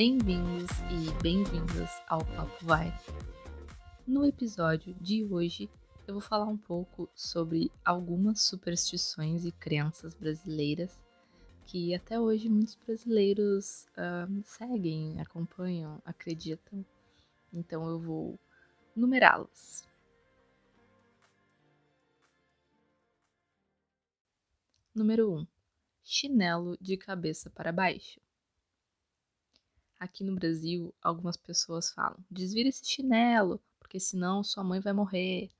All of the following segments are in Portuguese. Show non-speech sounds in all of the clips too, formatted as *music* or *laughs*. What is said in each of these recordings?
Bem-vindos e bem-vindas ao Papo Vai. No episódio de hoje, eu vou falar um pouco sobre algumas superstições e crenças brasileiras que até hoje muitos brasileiros uh, seguem, acompanham, acreditam. Então eu vou numerá-las. Número 1. Um, chinelo de cabeça para baixo. Aqui no Brasil, algumas pessoas falam: desvira esse chinelo, porque senão sua mãe vai morrer.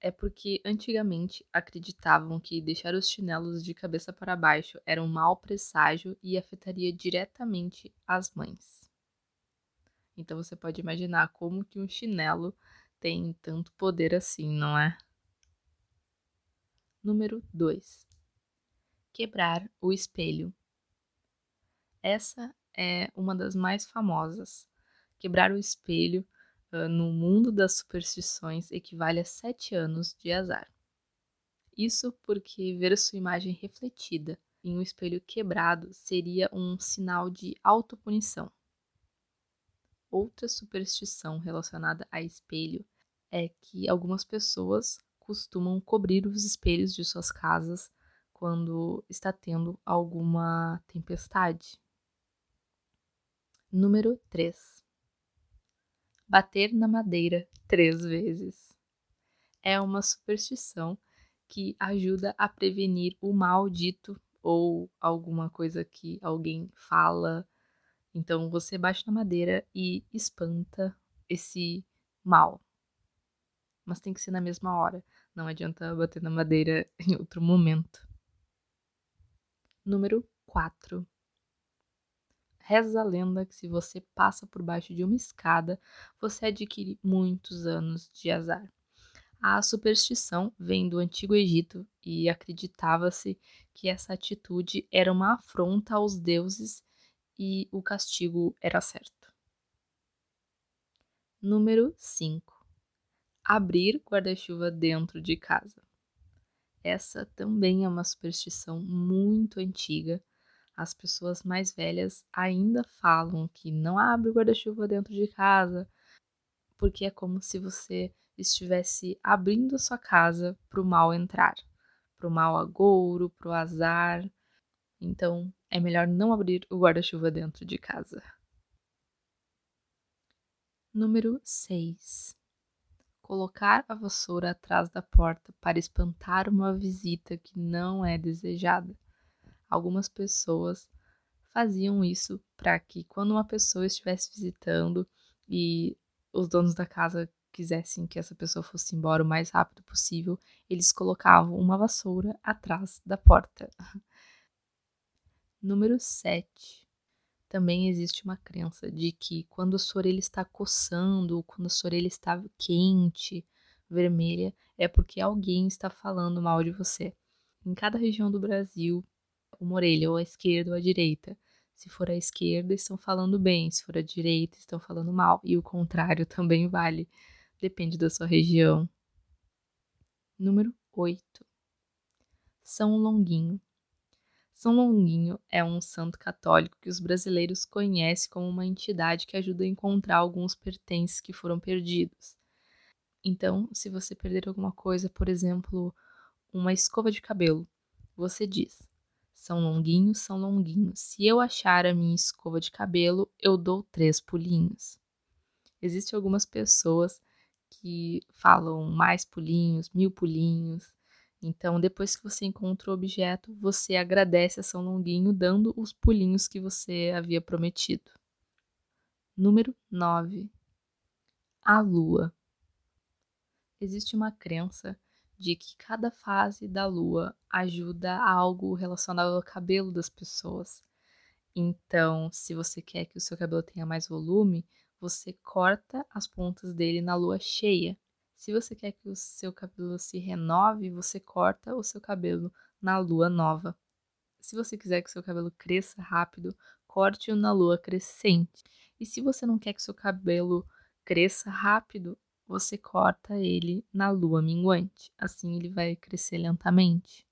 É porque antigamente acreditavam que deixar os chinelos de cabeça para baixo era um mau presságio e afetaria diretamente as mães. Então você pode imaginar como que um chinelo tem tanto poder assim, não é? Número 2. Quebrar o espelho. Essa é uma das mais famosas. Quebrar o espelho uh, no mundo das superstições equivale a sete anos de azar. Isso porque ver sua imagem refletida em um espelho quebrado seria um sinal de autopunição. Outra superstição relacionada a espelho é que algumas pessoas costumam cobrir os espelhos de suas casas quando está tendo alguma tempestade. Número 3. Bater na madeira três vezes. É uma superstição que ajuda a prevenir o mal dito ou alguma coisa que alguém fala. Então você bate na madeira e espanta esse mal. Mas tem que ser na mesma hora. Não adianta bater na madeira em outro momento. Número 4. Reza a lenda que se você passa por baixo de uma escada, você adquire muitos anos de azar. A superstição vem do Antigo Egito e acreditava-se que essa atitude era uma afronta aos deuses e o castigo era certo. Número 5 abrir guarda-chuva dentro de casa. Essa também é uma superstição muito antiga. As pessoas mais velhas ainda falam que não abre guarda-chuva dentro de casa, porque é como se você estivesse abrindo a sua casa para o mal entrar, para o mal agouro, para o azar. Então, é melhor não abrir o guarda-chuva dentro de casa. Número 6 colocar a vassoura atrás da porta para espantar uma visita que não é desejada. Algumas pessoas faziam isso para que quando uma pessoa estivesse visitando e os donos da casa quisessem que essa pessoa fosse embora o mais rápido possível, eles colocavam uma vassoura atrás da porta. Número 7 também existe uma crença de que quando a sua orelha está coçando, quando a sua orelha está quente, vermelha, é porque alguém está falando mal de você. Em cada região do Brasil, uma orelha, ou à esquerda ou à direita. Se for à esquerda, estão falando bem, se for à direita, estão falando mal. E o contrário *laughs* também vale, depende da sua região. Número 8. São Longuinho. São Longuinho é um santo católico que os brasileiros conhecem como uma entidade que ajuda a encontrar alguns pertences que foram perdidos. Então, se você perder alguma coisa, por exemplo, uma escova de cabelo, você diz: São Longuinho, São Longuinho, se eu achar a minha escova de cabelo, eu dou três pulinhos. Existem algumas pessoas que falam mais pulinhos, mil pulinhos, então, depois que você encontra o objeto, você agradece a São Longuinho dando os pulinhos que você havia prometido. Número 9. A lua. Existe uma crença de que cada fase da lua ajuda a algo relacionado ao cabelo das pessoas. Então, se você quer que o seu cabelo tenha mais volume, você corta as pontas dele na lua cheia. Se você quer que o seu cabelo se renove, você corta o seu cabelo na lua nova. Se você quiser que o seu cabelo cresça rápido, corte-o na lua crescente. E se você não quer que o seu cabelo cresça rápido, você corta ele na lua minguante. Assim ele vai crescer lentamente.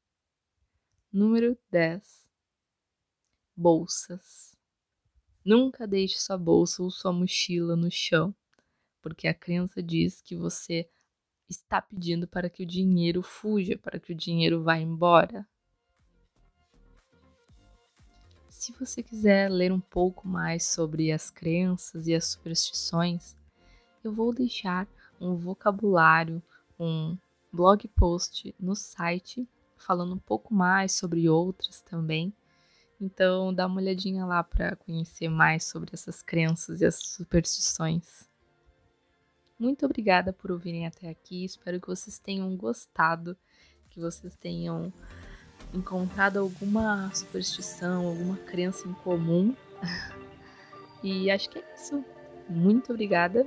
Número 10. Bolsas. Nunca deixe sua bolsa ou sua mochila no chão, porque a crença diz que você está pedindo para que o dinheiro fuja, para que o dinheiro vá embora. Se você quiser ler um pouco mais sobre as crenças e as superstições, eu vou deixar um vocabulário, um blog post no site falando um pouco mais sobre outras também. Então, dá uma olhadinha lá para conhecer mais sobre essas crenças e as superstições. Muito obrigada por ouvirem até aqui. Espero que vocês tenham gostado, que vocês tenham encontrado alguma superstição, alguma crença em comum. *laughs* e acho que é isso. Muito obrigada